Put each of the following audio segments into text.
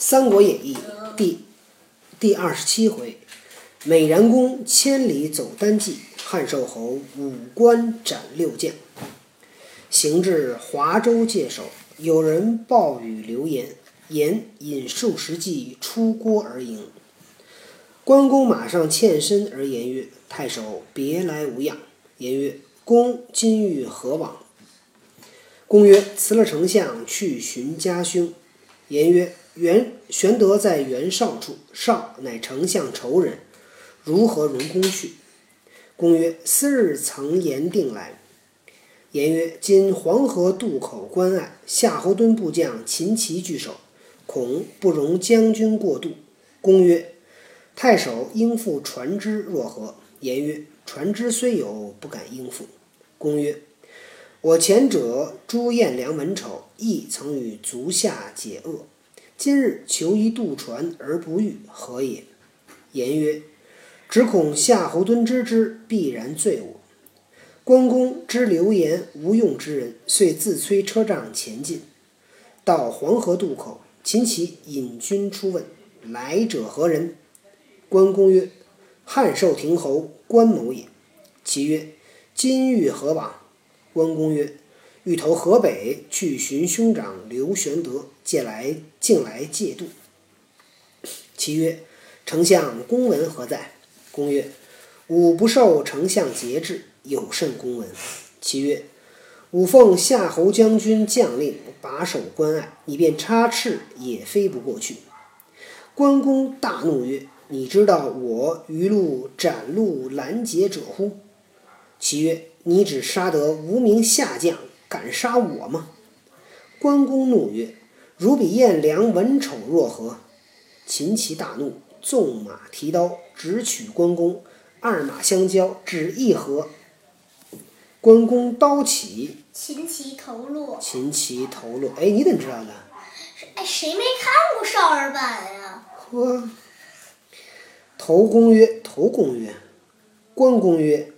三国演义》第第二十七回，美髯公千里走单骑，汉寿侯五关斩六将。行至华州界首，有人报与刘言，言引数十骑出郭而迎。关公马上欠身而言曰：“太守别来无恙。”言曰：“公今欲何往？”公曰：“辞了丞相，去寻家兄。”言曰：“袁玄德在袁绍处，绍乃丞相仇人，如何容公去？”公曰：“思日曾言定来。”言曰：“今黄河渡口关隘，夏侯惇部将秦琪据守，恐不容将军过渡。”公曰：“太守应付船只若何？”言曰：“船只虽有，不敢应付。”公曰：“我前者朱彦良文丑，亦曾与足下解厄。今日求一渡船而不遇，何也？”言曰：“只恐夏侯惇知之，必然罪我。”关公知流言无用之人，遂自催车仗前进。到黄河渡口，秦琪引军出问：“来者何人？”关公曰：“汉寿亭侯关某也。”其曰：“今欲何往？”关公曰：“欲投河北，去寻兄长刘玄德，借来进来借渡。”其曰：“丞相公文何在？”公曰：“吾不受丞相节制。”有甚公文？其曰：“吾奉夏侯将军将令，把守关隘，你便插翅也飞不过去。”关公大怒曰：“你知道我于路斩路拦截者乎？”其曰：“你只杀得无名下将，敢杀我吗？”关公怒曰：“如比颜良文丑若何？”秦琪大怒，纵马提刀直取关公，二马相交，只一合。关公刀起，秦琪头落。秦琪头落。哎，你怎么知道的？哎，谁没看过少儿版呀？呵。头公曰：“头公曰，关公曰：‘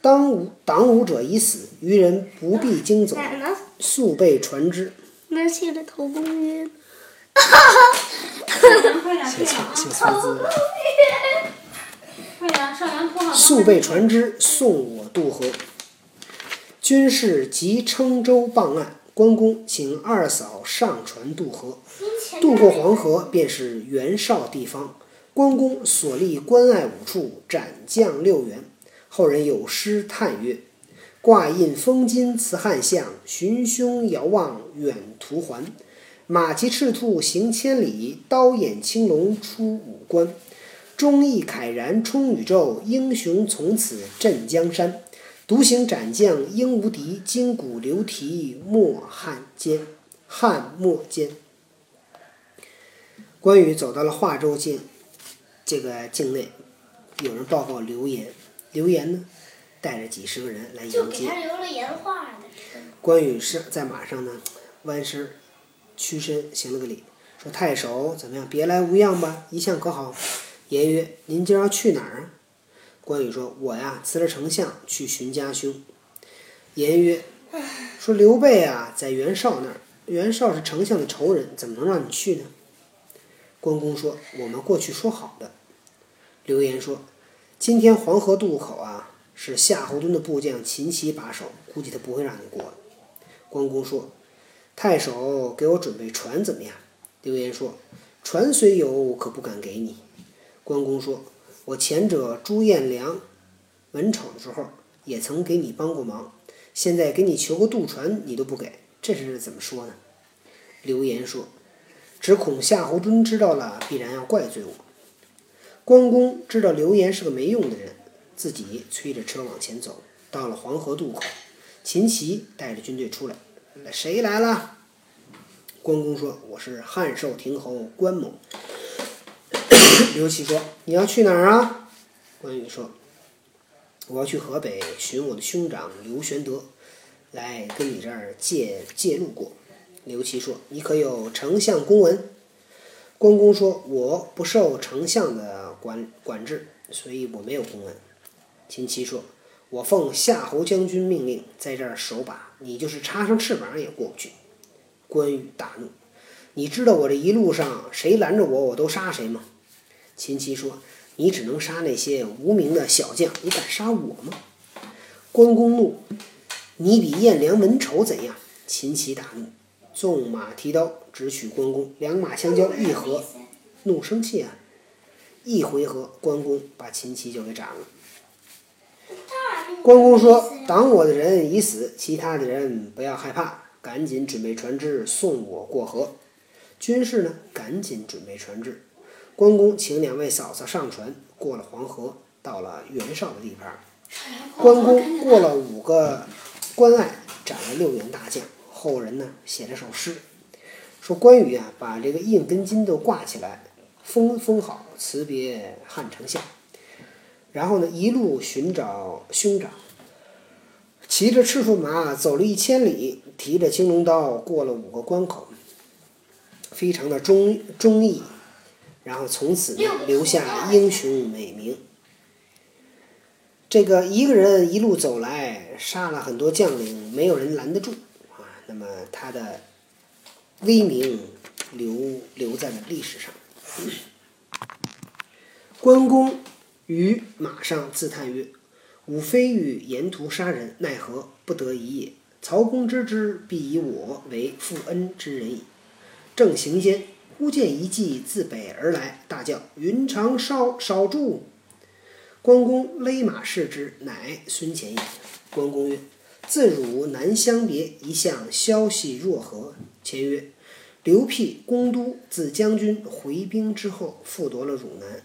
当吾党吾者已死，余人不必惊走？速备船只。’那写的头公曰？写错，写错字。速备船只，送我渡河。军士即称舟傍岸，关公请二嫂上船渡河。渡过黄河，便是袁绍地方。关公所立关隘五处，斩将六员。后人有诗叹曰：“挂印封金辞汉相，寻兄遥望远途还。马骑赤兔行千里，刀眼青龙出五关。忠义慨然冲宇宙，英雄从此镇江山。”独行斩将应无敌，金鼓流蹄莫汉奸。汉末间，关羽走到了华州境，这个境内，有人报告流言，刘言呢，带着几十个人来迎接。就给他留了言话的。关羽是在马上呢，弯身，屈身行了个礼，说：“太守怎么样？别来无恙吧？一向可好？”言曰：“您今儿要去哪儿啊？”关羽说：“我呀，辞了丞相，去寻家兄。”言曰：“说刘备啊，在袁绍那儿，袁绍是丞相的仇人，怎么能让你去呢？”关公说：“我们过去说好的。”刘言说：“今天黄河渡口啊，是夏侯惇的部将秦琪把守，估计他不会让你过。”关公说：“太守给我准备船怎么样？”刘言说：“船虽有，可不敢给你。”关公说。我前者朱彦良文丑的时候，也曾给你帮过忙，现在给你求个渡船，你都不给，这是怎么说呢？刘言说：“只恐夏侯惇知道了，必然要怪罪我。”关公知道刘言是个没用的人，自己催着车往前走，到了黄河渡口，秦琪带着军队出来，谁来了？关公说：“我是汉寿亭侯关某。”刘琦说：“你要去哪儿啊？”关羽说：“我要去河北寻我的兄长刘玄德，来跟你这儿借借路过。”刘琦说：“你可有丞相公文？”关公说：“我不受丞相的管管制，所以我没有公文。”秦琪说：“我奉夏侯将军命令，在这儿守把，你就是插上翅膀也过不去。”关羽大怒：“你知道我这一路上谁拦着我，我都杀谁吗？”秦琪说：“你只能杀那些无名的小将，你敢杀我吗？”关公怒：“你比颜良文丑怎样？”秦琪大怒，纵马提刀直取关公，两马相交，一合，怒生气啊！一回合，关公把秦琪就给斩了。关公说：“挡我的人已死，其他的人不要害怕，赶紧准备船只送我过河。”军士呢，赶紧准备船只。关公请两位嫂嫂上船，过了黄河，到了袁绍的地盘。关公过了五个关隘，斩了六员大将。后人呢，写了首诗，说关羽啊，把这个印跟金都挂起来，封封好，辞别汉丞相。然后呢，一路寻找兄长，骑着赤兔马走了一千里，提着青龙刀过了五个关口，非常的忠忠义，然后从此呢留下英雄美名。这个一个人一路走来，杀了很多将领，没有人拦得住啊。那么他的威名留留在了历史上。关公。于马上自叹曰：“吾非欲沿途杀人，奈何不得已也？曹公知之，必以我为负恩之人矣。”正行间，忽见一骑自北而来，大叫：“云长少少住！”关公勒马视之，乃孙乾也。关公曰：“自汝南相别，一向消息若何？”前曰：“刘辟攻都自将军回兵之后，复夺了汝南。”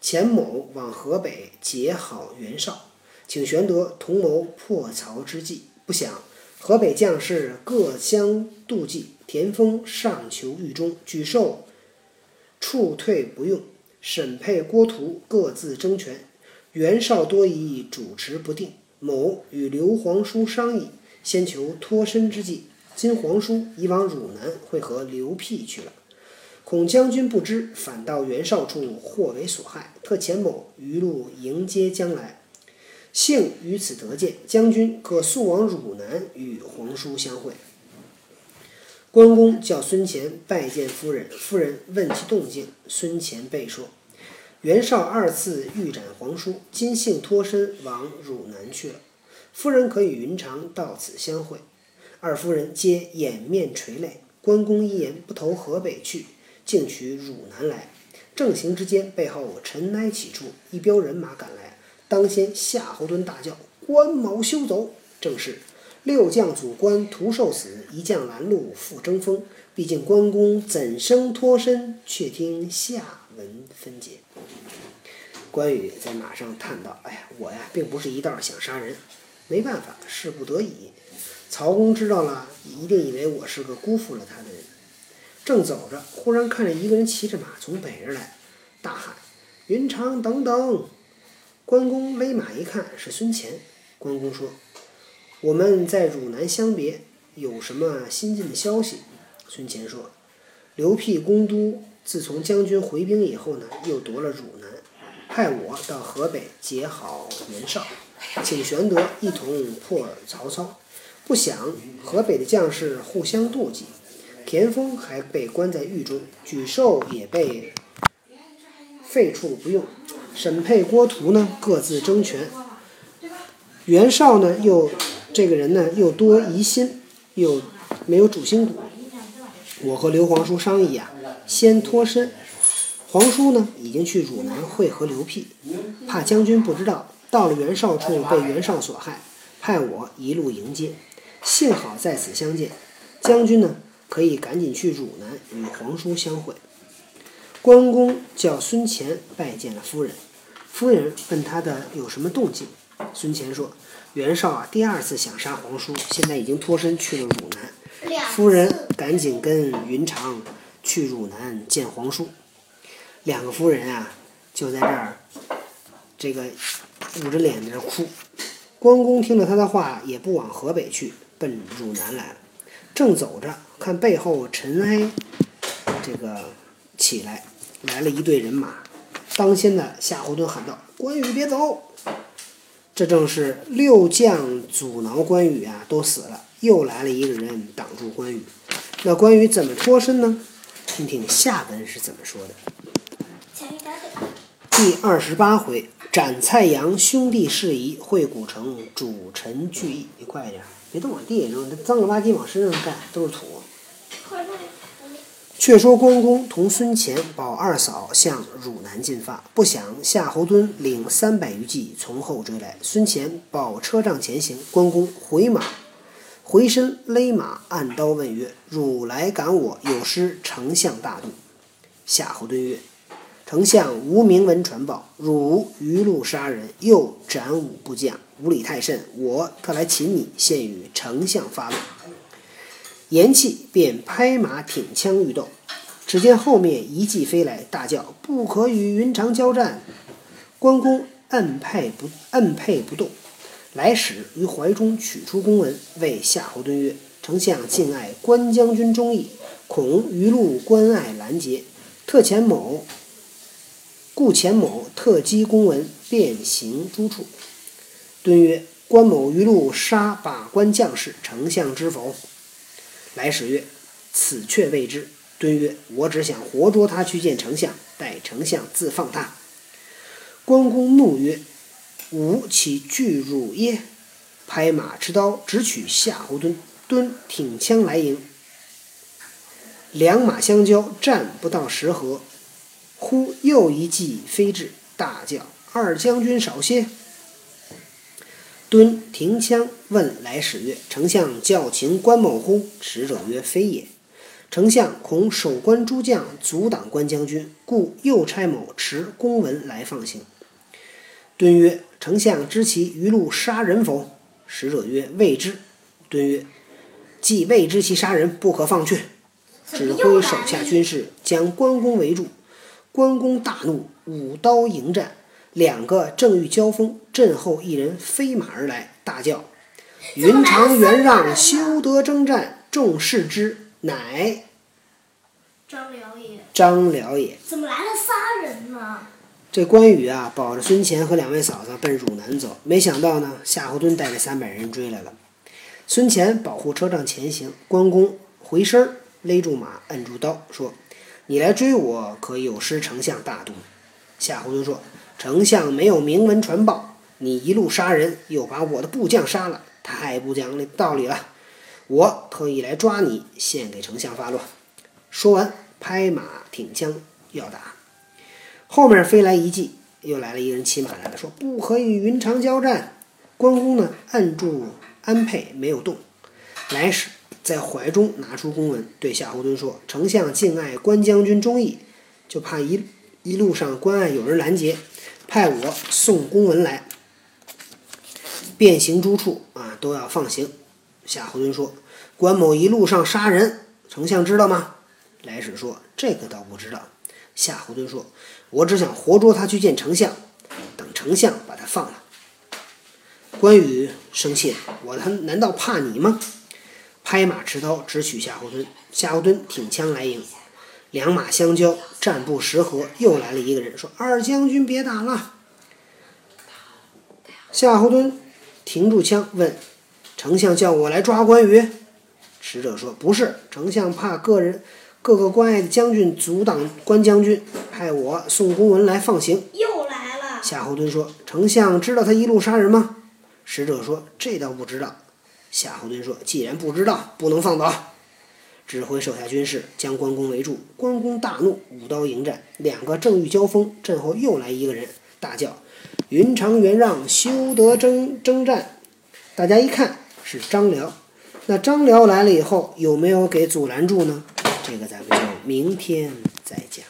钱某往河北结好袁绍，请玄德同谋破曹之计。不想河北将士各相妒忌，田丰上求狱中，举寿处退不用。沈配、郭图各自争权，袁绍多疑，主持不定。某与刘皇叔商议，先求脱身之计。今皇叔已往汝南会合刘辟去了。恐将军不知，反到袁绍处，或为所害。特遣某余路迎接将来，幸于此得见将军，可速往汝南与皇叔相会。关公叫孙乾拜见夫人，夫人问其动静，孙乾备说：袁绍二次欲斩皇叔，今幸脱身往汝南去了。夫人可与云长到此相会。二夫人皆掩面垂泪。关公一言不投河北去。径取汝南来，正行之间，背后尘埃起处，一彪人马赶来，当先夏侯惇大叫：“关某休走！”正是六将阻关徒受死，一将拦路复争锋。毕竟关公怎生脱身？却听下文分解。关羽在马上叹道：“哎呀，我呀，并不是一道想杀人，没办法，是不得已。曹公知道了，一定以为我是个辜负了他的人。”正走着，忽然看见一个人骑着马从北而来，大喊：“云长，等等！”关公勒马一看，是孙乾。关公说：“我们在汝南相别，有什么新进的消息？”孙乾说：“刘辟攻都，自从将军回兵以后呢，又夺了汝南，派我到河北结好袁绍，请玄德一同破曹操。不想河北的将士互相妒忌。”田丰还被关在狱中，沮授也被废黜不用，沈配、郭图呢各自争权，袁绍呢又这个人呢又多疑心，又没有主心骨。我和刘皇叔商议啊，先脱身。皇叔呢已经去汝南会合刘辟，怕将军不知道，到了袁绍处被袁绍所害，派我一路迎接。幸好在此相见，将军呢。可以赶紧去汝南与皇叔相会。关公叫孙乾拜见了夫人，夫人问他的有什么动静。孙乾说：“袁绍啊，第二次想杀皇叔，现在已经脱身去了汝南。夫人赶紧跟云长去汝南见皇叔。两个夫人啊，就在这儿，这个捂着脸在这哭。关公听了他的话，也不往河北去，奔汝南来了。正走着。看背后尘埃，这个起来，来了一队人马。当先的夏侯惇喊道：“关羽别走！”这正是六将阻挠关羽啊，都死了，又来了一个人挡住关羽。那关羽怎么脱身呢？听听下文是怎么说的。第二十八回，斩蔡阳兄弟事宜，会古城主臣聚义。你快点，别动往地上扔，这脏了吧唧往身上盖，都是土。却说关公同孙乾、保二嫂向汝南进发，不想夏侯惇领三百余骑从后追来。孙乾保车仗前行，关公回马，回身勒马，按刀问曰：“汝来赶我，有失丞相大度。”夏侯惇曰：“丞相无明文传报，汝余路杀人，又斩五部将，无礼太甚。我特来擒你，现与丞相发落。”言讫，便拍马挺枪欲斗。只见后面一骑飞来，大叫：“不可与云长交战！”关公摁辔不摁辔不动，来使于怀中取出公文，谓夏侯惇曰：“丞相敬爱关将军忠义，恐余路关隘拦截，特遣某故遣某特击公文，便行诸处。”敦曰：“关某余路杀把关将士，丞相知否？”来使曰：“此却未知。”敦曰：“我只想活捉他去见丞相，待丞相自放他。”关公怒曰：“吾岂惧汝耶？”拍马持刀直取夏侯惇。惇挺枪来迎，两马相交，战不到十合，忽又一骑飞至，大叫：“二将军少歇！”敦停枪，问来使曰：“丞相叫秦关某乎？”使者曰：“非也。丞相恐守关诸将阻挡关将军，故又差某持公文来放行。”敦曰：“丞相知其余路杀人否？”使者曰：“未知。”敦曰：“既未知其杀人，不可放去。”指挥手下军士将关公围住。关公大怒，舞刀迎战。两个正欲交锋，阵后一人飞马而来，大叫：“云长元让，休得征战！”众视之，乃张辽也。张辽也。怎么来了仨人呢？这关羽啊，保着孙乾和两位嫂子奔汝南走，没想到呢，夏侯惇带着三百人追来了。孙乾保护车仗前行，关公回身勒住马，摁住刀，说：“你来追我，可有失丞相大度。”夏侯惇说。丞相没有明文传报，你一路杀人，又把我的部将杀了，太不讲道理了。我特意来抓你，献给丞相发落。说完，拍马挺枪要打。后面飞来一骑，又来了一个人骑马来了，说不可与云长交战。关公呢，按住安沛没有动。来使在怀中拿出公文，对夏侯惇说：“丞相敬爱关将军忠义，就怕一一路上关隘有人拦截。”派我送公文来，变行诸处啊，都要放行。夏侯惇说：“关某一路上杀人，丞相知道吗？”来使说：“这个倒不知道。”夏侯惇说：“我只想活捉他去见丞相，等丞相把他放了。”关羽生气了：“我他难道怕你吗？”拍马持刀直取夏侯惇。夏侯惇挺枪来迎。两马相交，战不十合，又来了一个人，说：“二将军别打了。”夏侯惇停住枪，问：“丞相叫我来抓关羽？”使者说：“不是，丞相怕个人各个关隘的将军阻挡关将军，派我送公文来放行。”又来了。夏侯惇说：“丞相知道他一路杀人吗？”使者说：“这倒不知道。”夏侯惇说：“既然不知道，不能放走。”指挥手下军士将关公围住，关公大怒，舞刀迎战。两个正欲交锋，阵后又来一个人，大叫：“云长袁让，休得征征战！”大家一看是张辽。那张辽来了以后，有没有给阻拦住呢？这个咱们就明天再讲。